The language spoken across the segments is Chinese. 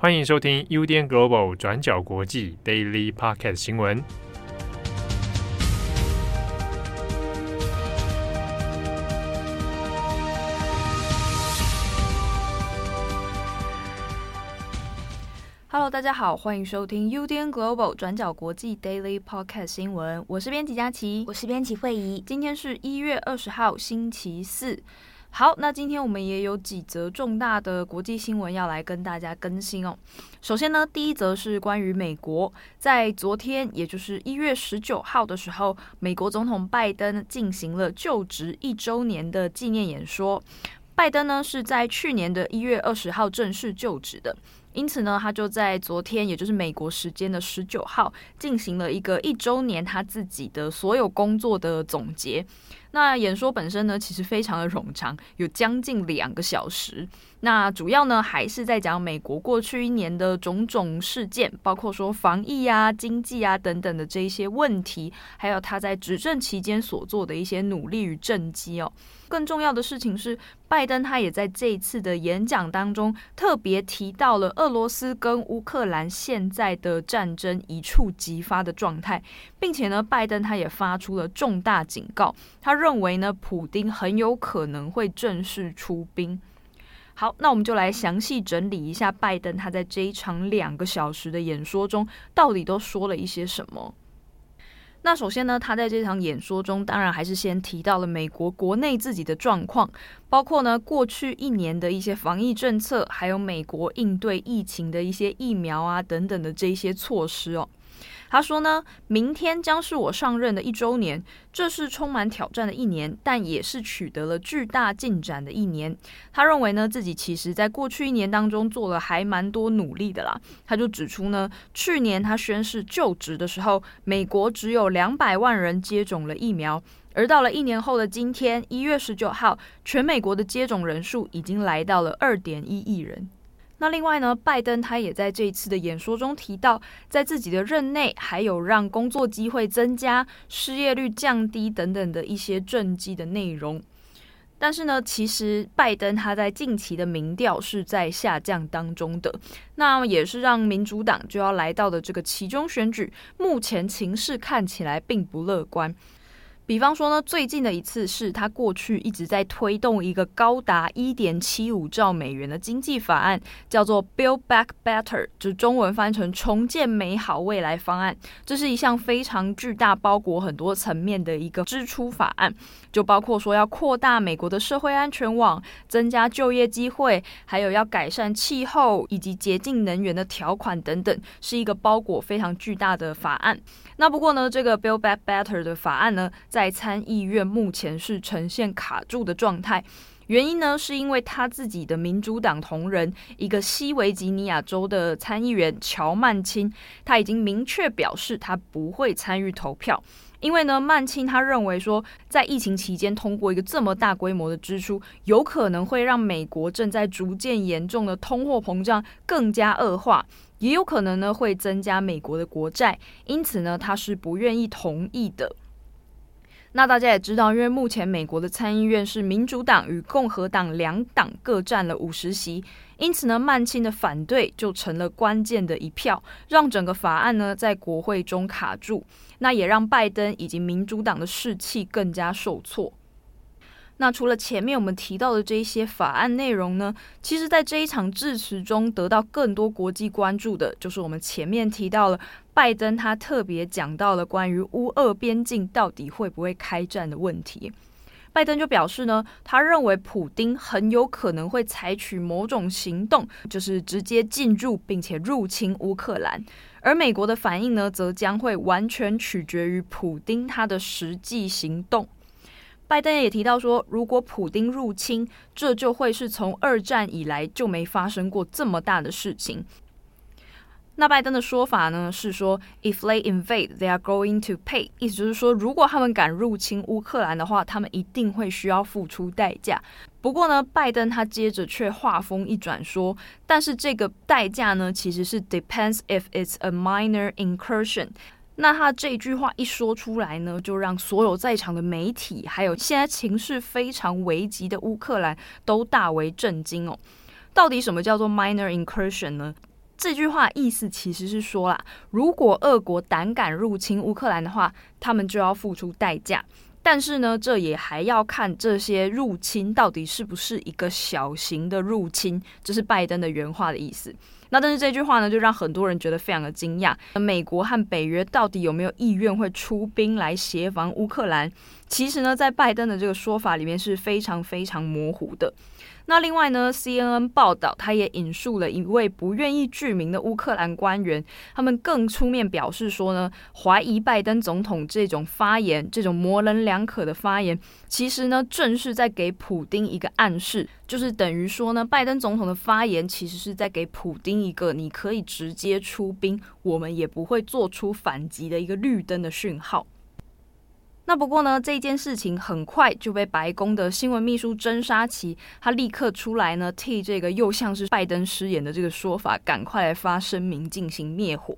欢迎收听 UDN Global 转角国际 Daily Pocket 新闻。Hello，大家好，欢迎收听 UDN Global 转角国际 Daily Podcast 新闻。我是编辑佳琪，我是编辑惠仪。今天是一月二十号，星期四。好，那今天我们也有几则重大的国际新闻要来跟大家更新哦。首先呢，第一则是关于美国，在昨天，也就是一月十九号的时候，美国总统拜登进行了就职一周年的纪念演说。拜登呢是在去年的一月二十号正式就职的，因此呢，他就在昨天，也就是美国时间的十九号，进行了一个一周年他自己的所有工作的总结。那演说本身呢，其实非常的冗长，有将近两个小时。那主要呢，还是在讲美国过去一年的种种事件，包括说防疫啊、经济啊等等的这一些问题，还有他在执政期间所做的一些努力与政绩哦。更重要的事情是，拜登他也在这一次的演讲当中特别提到了俄罗斯跟乌克兰现在的战争一触即发的状态，并且呢，拜登他也发出了重大警告，他认认为呢，普丁很有可能会正式出兵。好，那我们就来详细整理一下拜登他在这一场两个小时的演说中到底都说了一些什么。那首先呢，他在这场演说中，当然还是先提到了美国国内自己的状况，包括呢过去一年的一些防疫政策，还有美国应对疫情的一些疫苗啊等等的这些措施哦。他说呢，明天将是我上任的一周年，这是充满挑战的一年，但也是取得了巨大进展的一年。他认为呢，自己其实在过去一年当中做了还蛮多努力的啦。他就指出呢，去年他宣誓就职的时候，美国只有两百万人接种了疫苗，而到了一年后的今天，一月十九号，全美国的接种人数已经来到了二点一亿人。那另外呢，拜登他也在这一次的演说中提到，在自己的任内还有让工作机会增加、失业率降低等等的一些政绩的内容。但是呢，其实拜登他在近期的民调是在下降当中的，那也是让民主党就要来到的这个其中选举，目前情势看起来并不乐观。比方说呢，最近的一次是他过去一直在推动一个高达一点七五兆美元的经济法案，叫做 Build Back Better，就中文翻成重建美好未来方案。这是一项非常巨大、包裹很多层面的一个支出法案，就包括说要扩大美国的社会安全网，增加就业机会，还有要改善气候以及洁净能源的条款等等，是一个包裹非常巨大的法案。那不过呢，这个 Build Back Better 的法案呢，在参议院目前是呈现卡住的状态。原因呢，是因为他自己的民主党同仁，一个西维吉尼亚州的参议员乔曼钦，他已经明确表示他不会参与投票。因为呢，曼钦他认为说，在疫情期间通过一个这么大规模的支出，有可能会让美国正在逐渐严重的通货膨胀更加恶化。也有可能呢，会增加美国的国债，因此呢，他是不愿意同意的。那大家也知道，因为目前美国的参议院是民主党与共和党两党各占了五十席，因此呢，曼钦的反对就成了关键的一票，让整个法案呢在国会中卡住，那也让拜登以及民主党的士气更加受挫。那除了前面我们提到的这一些法案内容呢，其实，在这一场致辞中得到更多国际关注的，就是我们前面提到了拜登他特别讲到了关于乌俄边境到底会不会开战的问题。拜登就表示呢，他认为普丁很有可能会采取某种行动，就是直接进入并且入侵乌克兰，而美国的反应呢，则将会完全取决于普丁他的实际行动。拜登也提到说，如果普丁入侵，这就会是从二战以来就没发生过这么大的事情。那拜登的说法呢是说，If they invade, they are going to pay，意思就是说，如果他们敢入侵乌克兰的话，他们一定会需要付出代价。不过呢，拜登他接着却话锋一转说，但是这个代价呢，其实是 depends if it's a minor incursion。那他这句话一说出来呢，就让所有在场的媒体，还有现在情势非常危急的乌克兰都大为震惊哦。到底什么叫做 minor incursion 呢？这句话意思其实是说啦，如果俄国胆敢入侵乌克兰的话，他们就要付出代价。但是呢，这也还要看这些入侵到底是不是一个小型的入侵，这是拜登的原话的意思。那但是这句话呢，就让很多人觉得非常的惊讶。美国和北约到底有没有意愿会出兵来协防乌克兰？其实呢，在拜登的这个说法里面是非常非常模糊的。那另外呢，CNN 报道，他也引述了一位不愿意具名的乌克兰官员，他们更出面表示说呢，怀疑拜登总统这种发言，这种模棱两可的发言，其实呢，正是在给普丁一个暗示，就是等于说呢，拜登总统的发言其实是在给普丁一个你可以直接出兵，我们也不会做出反击的一个绿灯的讯号。那不过呢，这件事情很快就被白宫的新闻秘书珍沙奇，他立刻出来呢，替这个又像是拜登失言的这个说法，赶快来发声明进行灭火。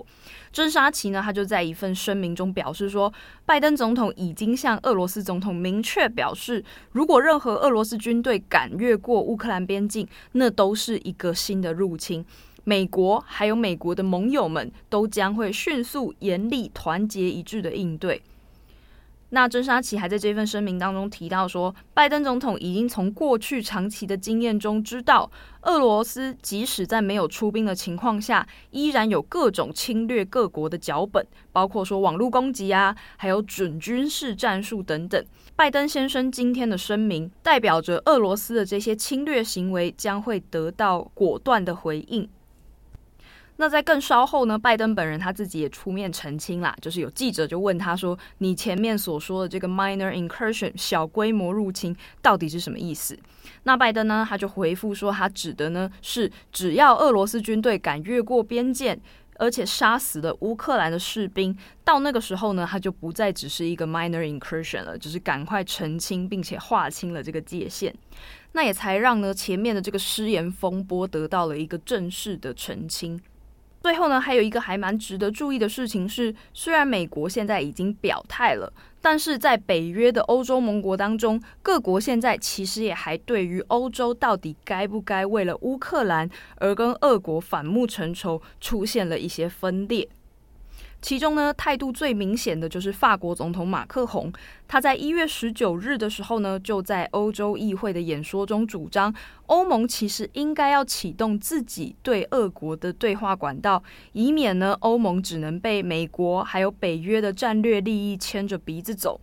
珍沙奇呢，他就在一份声明中表示说，拜登总统已经向俄罗斯总统明确表示，如果任何俄罗斯军队敢越过乌克兰边境，那都是一个新的入侵。美国还有美国的盟友们都将会迅速、严厉、团结一致的应对。那真沙奇还在这份声明当中提到说，拜登总统已经从过去长期的经验中知道，俄罗斯即使在没有出兵的情况下，依然有各种侵略各国的脚本，包括说网络攻击啊，还有准军事战术等等。拜登先生今天的声明，代表着俄罗斯的这些侵略行为将会得到果断的回应。那在更稍后呢，拜登本人他自己也出面澄清啦，就是有记者就问他说：“你前面所说的这个 minor incursion 小规模入侵到底是什么意思？”那拜登呢，他就回复说，他指的呢是只要俄罗斯军队敢越过边界，而且杀死了乌克兰的士兵，到那个时候呢，他就不再只是一个 minor incursion 了，就是赶快澄清并且划清了这个界限，那也才让呢前面的这个失言风波得到了一个正式的澄清。最后呢，还有一个还蛮值得注意的事情是，虽然美国现在已经表态了，但是在北约的欧洲盟国当中，各国现在其实也还对于欧洲到底该不该为了乌克兰而跟俄国反目成仇，出现了一些分裂。其中呢，态度最明显的就是法国总统马克宏，他在一月十九日的时候呢，就在欧洲议会的演说中主张，欧盟其实应该要启动自己对俄国的对话管道，以免呢欧盟只能被美国还有北约的战略利益牵着鼻子走。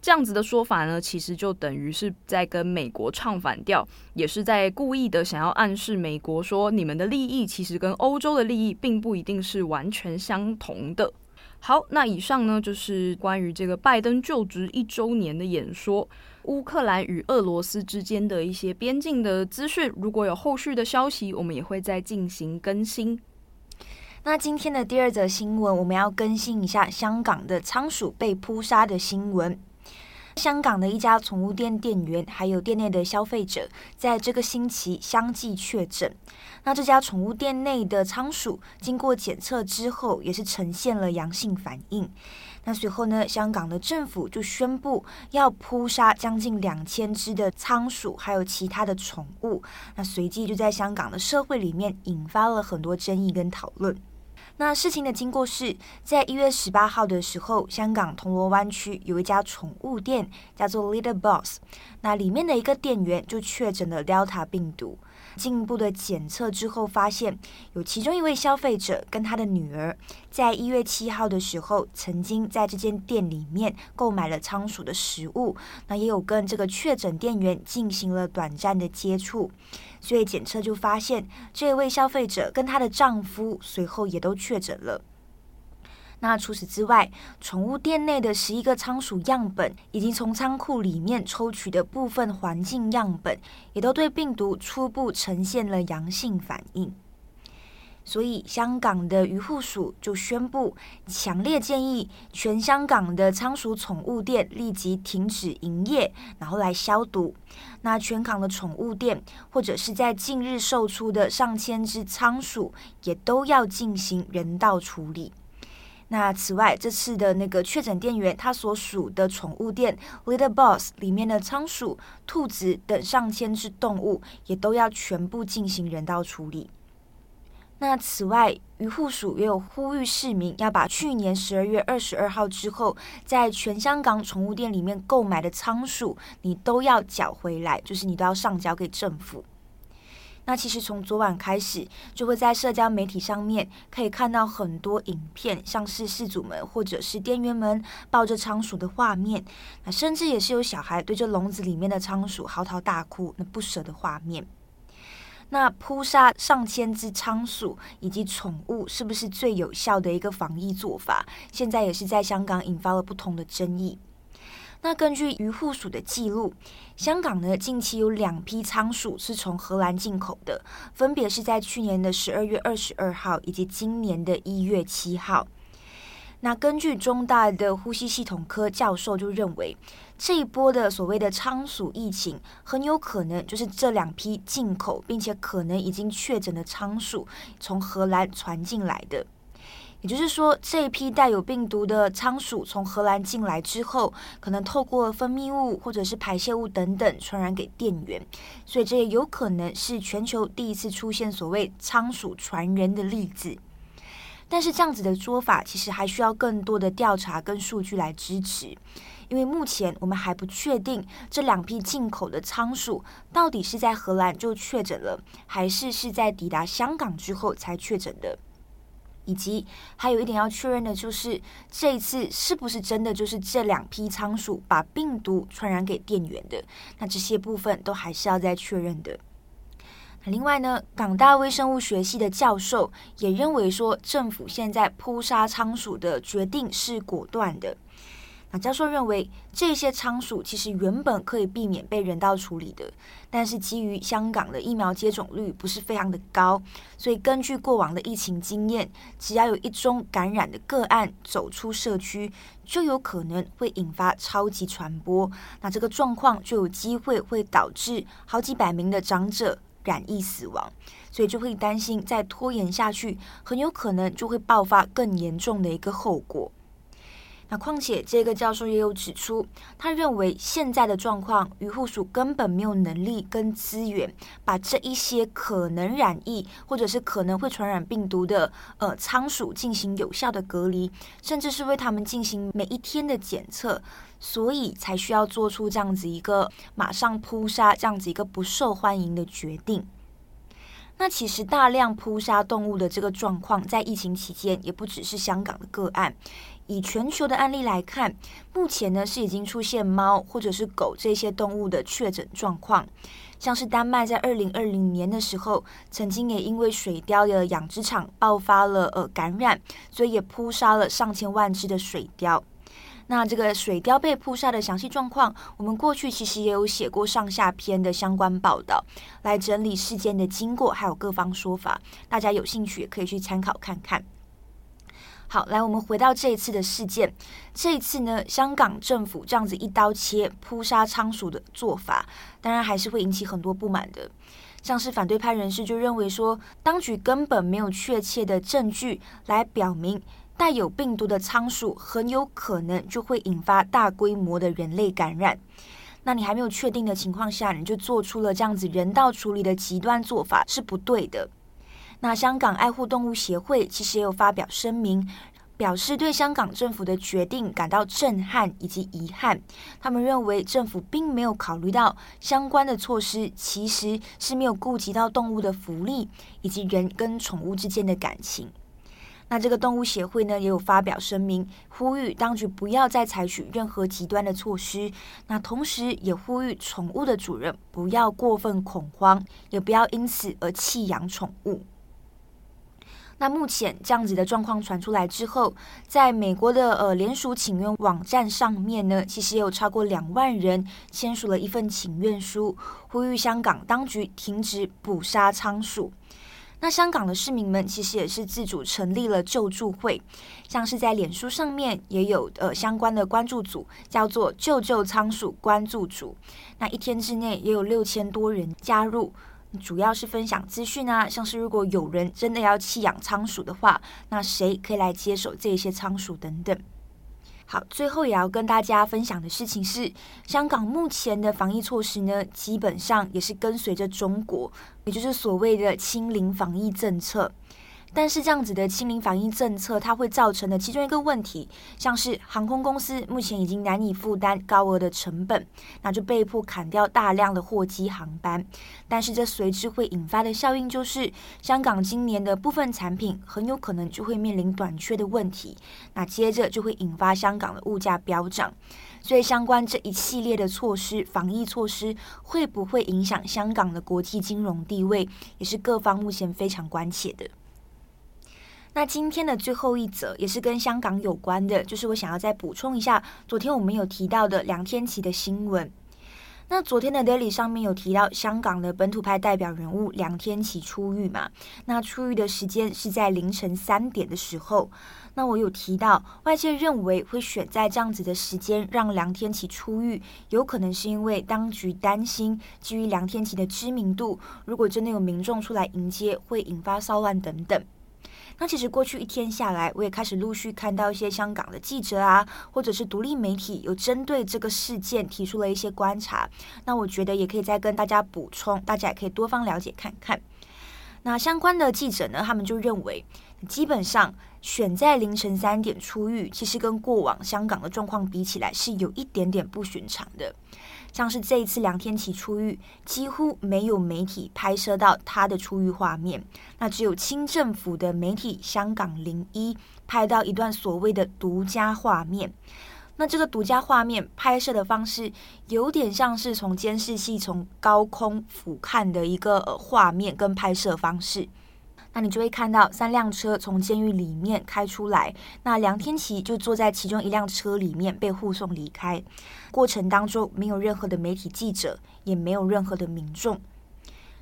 这样子的说法呢，其实就等于是在跟美国唱反调，也是在故意的想要暗示美国说，你们的利益其实跟欧洲的利益并不一定是完全相同的。好，那以上呢就是关于这个拜登就职一周年的演说，乌克兰与俄罗斯之间的一些边境的资讯。如果有后续的消息，我们也会再进行更新。那今天的第二则新闻，我们要更新一下香港的仓鼠被扑杀的新闻。香港的一家宠物店店员，还有店内的消费者，在这个星期相继确诊。那这家宠物店内的仓鼠经过检测之后，也是呈现了阳性反应。那随后呢，香港的政府就宣布要扑杀将近两千只的仓鼠，还有其他的宠物。那随即就在香港的社会里面引发了很多争议跟讨论。那事情的经过是在一月十八号的时候，香港铜锣湾区有一家宠物店叫做 Little Boss，那里面的一个店员就确诊了 Delta 病毒。进一步的检测之后，发现有其中一位消费者跟他的女儿，在一月七号的时候，曾经在这间店里面购买了仓鼠的食物，那也有跟这个确诊店员进行了短暂的接触，所以检测就发现这位消费者跟她的丈夫随后也都确诊了。那除此之外，宠物店内的十一个仓鼠样本，以及从仓库里面抽取的部分环境样本，也都对病毒初步呈现了阳性反应。所以，香港的渔护署就宣布，强烈建议全香港的仓鼠宠物店立即停止营业，然后来消毒。那全港的宠物店，或者是在近日售出的上千只仓鼠，也都要进行人道处理。那此外，这次的那个确诊店员，他所属的宠物店 Litter Boss 里面的仓鼠、兔子等上千只动物，也都要全部进行人道处理。那此外，渔护署也有呼吁市民要把去年十二月二十二号之后在全香港宠物店里面购买的仓鼠，你都要缴回来，就是你都要上交给政府。那其实从昨晚开始，就会在社交媒体上面可以看到很多影片，像是事主们或者是店员们抱着仓鼠的画面，那甚至也是有小孩对着笼子里面的仓鼠嚎啕大哭，那不舍的画面。那扑杀上千只仓鼠以及宠物，是不是最有效的一个防疫做法？现在也是在香港引发了不同的争议。那根据渔护署的记录，香港呢近期有两批仓鼠是从荷兰进口的，分别是在去年的十二月二十二号以及今年的一月七号。那根据中大的呼吸系统科教授就认为，这一波的所谓的仓鼠疫情，很有可能就是这两批进口并且可能已经确诊的仓鼠从荷兰传进来的。也就是说，这一批带有病毒的仓鼠从荷兰进来之后，可能透过分泌物或者是排泄物等等传染给店员，所以这也有可能是全球第一次出现所谓仓鼠传人的例子。但是这样子的说法，其实还需要更多的调查跟数据来支持，因为目前我们还不确定这两批进口的仓鼠到底是在荷兰就确诊了，还是是在抵达香港之后才确诊的，以及还有一点要确认的就是，这一次是不是真的就是这两批仓鼠把病毒传染给店员的？那这些部分都还是要再确认的。另外呢，港大微生物学系的教授也认为说，政府现在扑杀仓鼠的决定是果断的。那教授认为，这些仓鼠其实原本可以避免被人道处理的，但是基于香港的疫苗接种率不是非常的高，所以根据过往的疫情经验，只要有一宗感染的个案走出社区，就有可能会引发超级传播。那这个状况就有机会会导致好几百名的长者。染疫死亡，所以就会担心再拖延下去，很有可能就会爆发更严重的一个后果。那况且这个教授也有指出，他认为现在的状况，渔护署根本没有能力跟资源把这一些可能染疫或者是可能会传染病毒的呃仓鼠进行有效的隔离，甚至是为他们进行每一天的检测，所以才需要做出这样子一个马上扑杀这样子一个不受欢迎的决定。那其实大量扑杀动物的这个状况，在疫情期间也不只是香港的个案。以全球的案例来看，目前呢是已经出现猫或者是狗这些动物的确诊状况，像是丹麦在二零二零年的时候，曾经也因为水貂的养殖场爆发了呃感染，所以也扑杀了上千万只的水貂。那这个水貂被扑杀的详细状况，我们过去其实也有写过上下篇的相关报道，来整理事件的经过还有各方说法，大家有兴趣也可以去参考看看。好，来，我们回到这一次的事件。这一次呢，香港政府这样子一刀切扑杀仓鼠的做法，当然还是会引起很多不满的。像是反对派人士就认为说，当局根本没有确切的证据来表明带有病毒的仓鼠很有可能就会引发大规模的人类感染。那你还没有确定的情况下，你就做出了这样子人道处理的极端做法，是不对的。那香港爱护动物协会其实也有发表声明，表示对香港政府的决定感到震撼以及遗憾。他们认为政府并没有考虑到相关的措施其实是没有顾及到动物的福利以及人跟宠物之间的感情。那这个动物协会呢，也有发表声明，呼吁当局不要再采取任何极端的措施。那同时也呼吁宠物的主人不要过分恐慌，也不要因此而弃养宠物。那目前这样子的状况传出来之后，在美国的呃联署请愿网站上面呢，其实也有超过两万人签署了一份请愿书，呼吁香港当局停止捕杀仓鼠。那香港的市民们其实也是自主成立了救助会，像是在脸书上面也有呃相关的关注组，叫做“救救仓鼠关注组”。那一天之内也有六千多人加入。主要是分享资讯啊，像是如果有人真的要弃养仓鼠的话，那谁可以来接手这些仓鼠等等。好，最后也要跟大家分享的事情是，香港目前的防疫措施呢，基本上也是跟随着中国，也就是所谓的清零防疫政策。但是这样子的清零防疫政策，它会造成的其中一个问题，像是航空公司目前已经难以负担高额的成本，那就被迫砍掉大量的货机航班。但是这随之会引发的效应就是，香港今年的部分产品很有可能就会面临短缺的问题，那接着就会引发香港的物价飙涨。所以相关这一系列的措施，防疫措施会不会影响香港的国际金融地位，也是各方目前非常关切的。那今天的最后一则也是跟香港有关的，就是我想要再补充一下，昨天我们有提到的梁天琦的新闻。那昨天的 Daily 上面有提到香港的本土派代表人物梁天琦出狱嘛？那出狱的时间是在凌晨三点的时候。那我有提到，外界认为会选在这样子的时间让梁天琦出狱，有可能是因为当局担心，基于梁天琦的知名度，如果真的有民众出来迎接，会引发骚乱等等。那其实过去一天下来，我也开始陆续看到一些香港的记者啊，或者是独立媒体有针对这个事件提出了一些观察。那我觉得也可以再跟大家补充，大家也可以多方了解看看。那相关的记者呢，他们就认为，基本上选在凌晨三点出狱，其实跟过往香港的状况比起来，是有一点点不寻常的。像是这一次梁天琦出狱，几乎没有媒体拍摄到他的出狱画面，那只有清政府的媒体香港零一拍到一段所谓的独家画面。那这个独家画面拍摄的方式，有点像是从监视器从高空俯瞰的一个画面跟拍摄方式。那你就会看到三辆车从监狱里面开出来，那梁天琪就坐在其中一辆车里面被护送离开。过程当中没有任何的媒体记者，也没有任何的民众。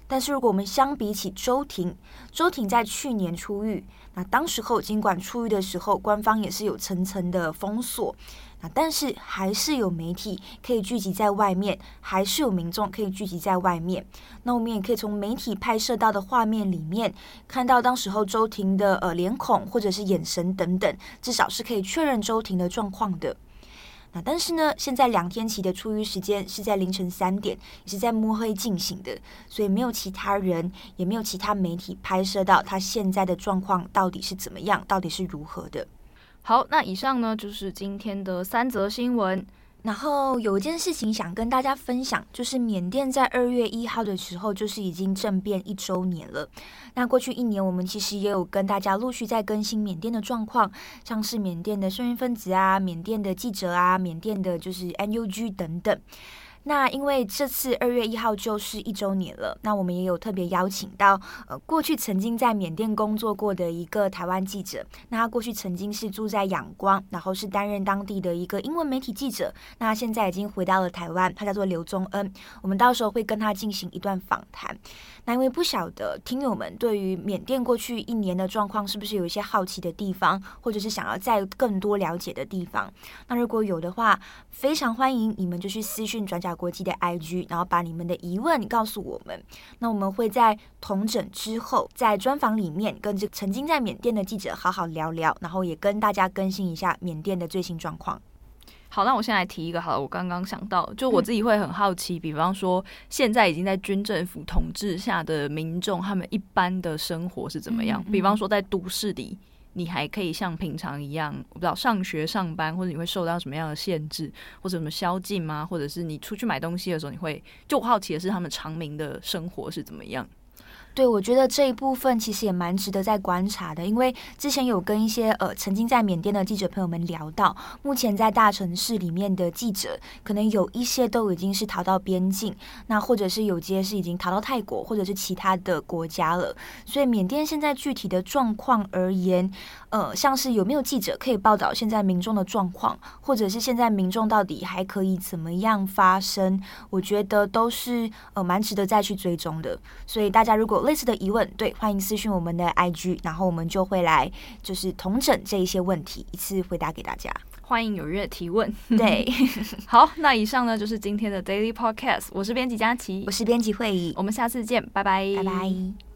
但是如果我们相比起周庭，周庭在去年出狱，那当时候尽管出狱的时候，官方也是有层层的封锁。但是还是有媒体可以聚集在外面，还是有民众可以聚集在外面。那我们也可以从媒体拍摄到的画面里面，看到当时候周庭的呃脸孔或者是眼神等等，至少是可以确认周庭的状况的。那但是呢，现在梁天琦的出狱时间是在凌晨三点，也是在摸黑进行的，所以没有其他人，也没有其他媒体拍摄到他现在的状况到底是怎么样，到底是如何的。好，那以上呢就是今天的三则新闻。然后有一件事情想跟大家分享，就是缅甸在二月一号的时候，就是已经政变一周年了。那过去一年，我们其实也有跟大家陆续在更新缅甸的状况，像是缅甸的社运分子啊、缅甸的记者啊、缅甸的就是 NUG 等等。那因为这次二月一号就是一周年了，那我们也有特别邀请到呃过去曾经在缅甸工作过的一个台湾记者，那他过去曾经是住在仰光，然后是担任当地的一个英文媒体记者，那现在已经回到了台湾，他叫做刘宗恩，我们到时候会跟他进行一段访谈。那因为不晓得听友们对于缅甸过去一年的状况是不是有一些好奇的地方，或者是想要再更多了解的地方，那如果有的话，非常欢迎你们就去私讯转角国际的 IG，然后把你们的疑问告诉我们。那我们会在同整之后，在专访里面跟这曾经在缅甸的记者好好聊聊，然后也跟大家更新一下缅甸的最新状况。好，那我先来提一个好了。我刚刚想到，就我自己会很好奇，嗯、比方说现在已经在军政府统治下的民众，他们一般的生活是怎么样？嗯嗯、比方说在都市里。你还可以像平常一样，我不知道上学上班，或者你会受到什么样的限制，或者什么宵禁吗？或者是你出去买东西的时候，你会就我好奇的是，他们常民的生活是怎么样？对，我觉得这一部分其实也蛮值得再观察的，因为之前有跟一些呃曾经在缅甸的记者朋友们聊到，目前在大城市里面的记者，可能有一些都已经是逃到边境，那或者是有些是已经逃到泰国或者是其他的国家了。所以缅甸现在具体的状况而言，呃，像是有没有记者可以报道现在民众的状况，或者是现在民众到底还可以怎么样发声，我觉得都是呃蛮值得再去追踪的。所以大家如果类似的疑问，对，欢迎私讯我们的 IG，然后我们就会来就是统整这一些问题，一次回答给大家。欢迎踊跃提问。对，好，那以上呢就是今天的 Daily Podcast，我是编辑佳琪，我是编辑慧仪，我们下次见，拜拜，拜拜。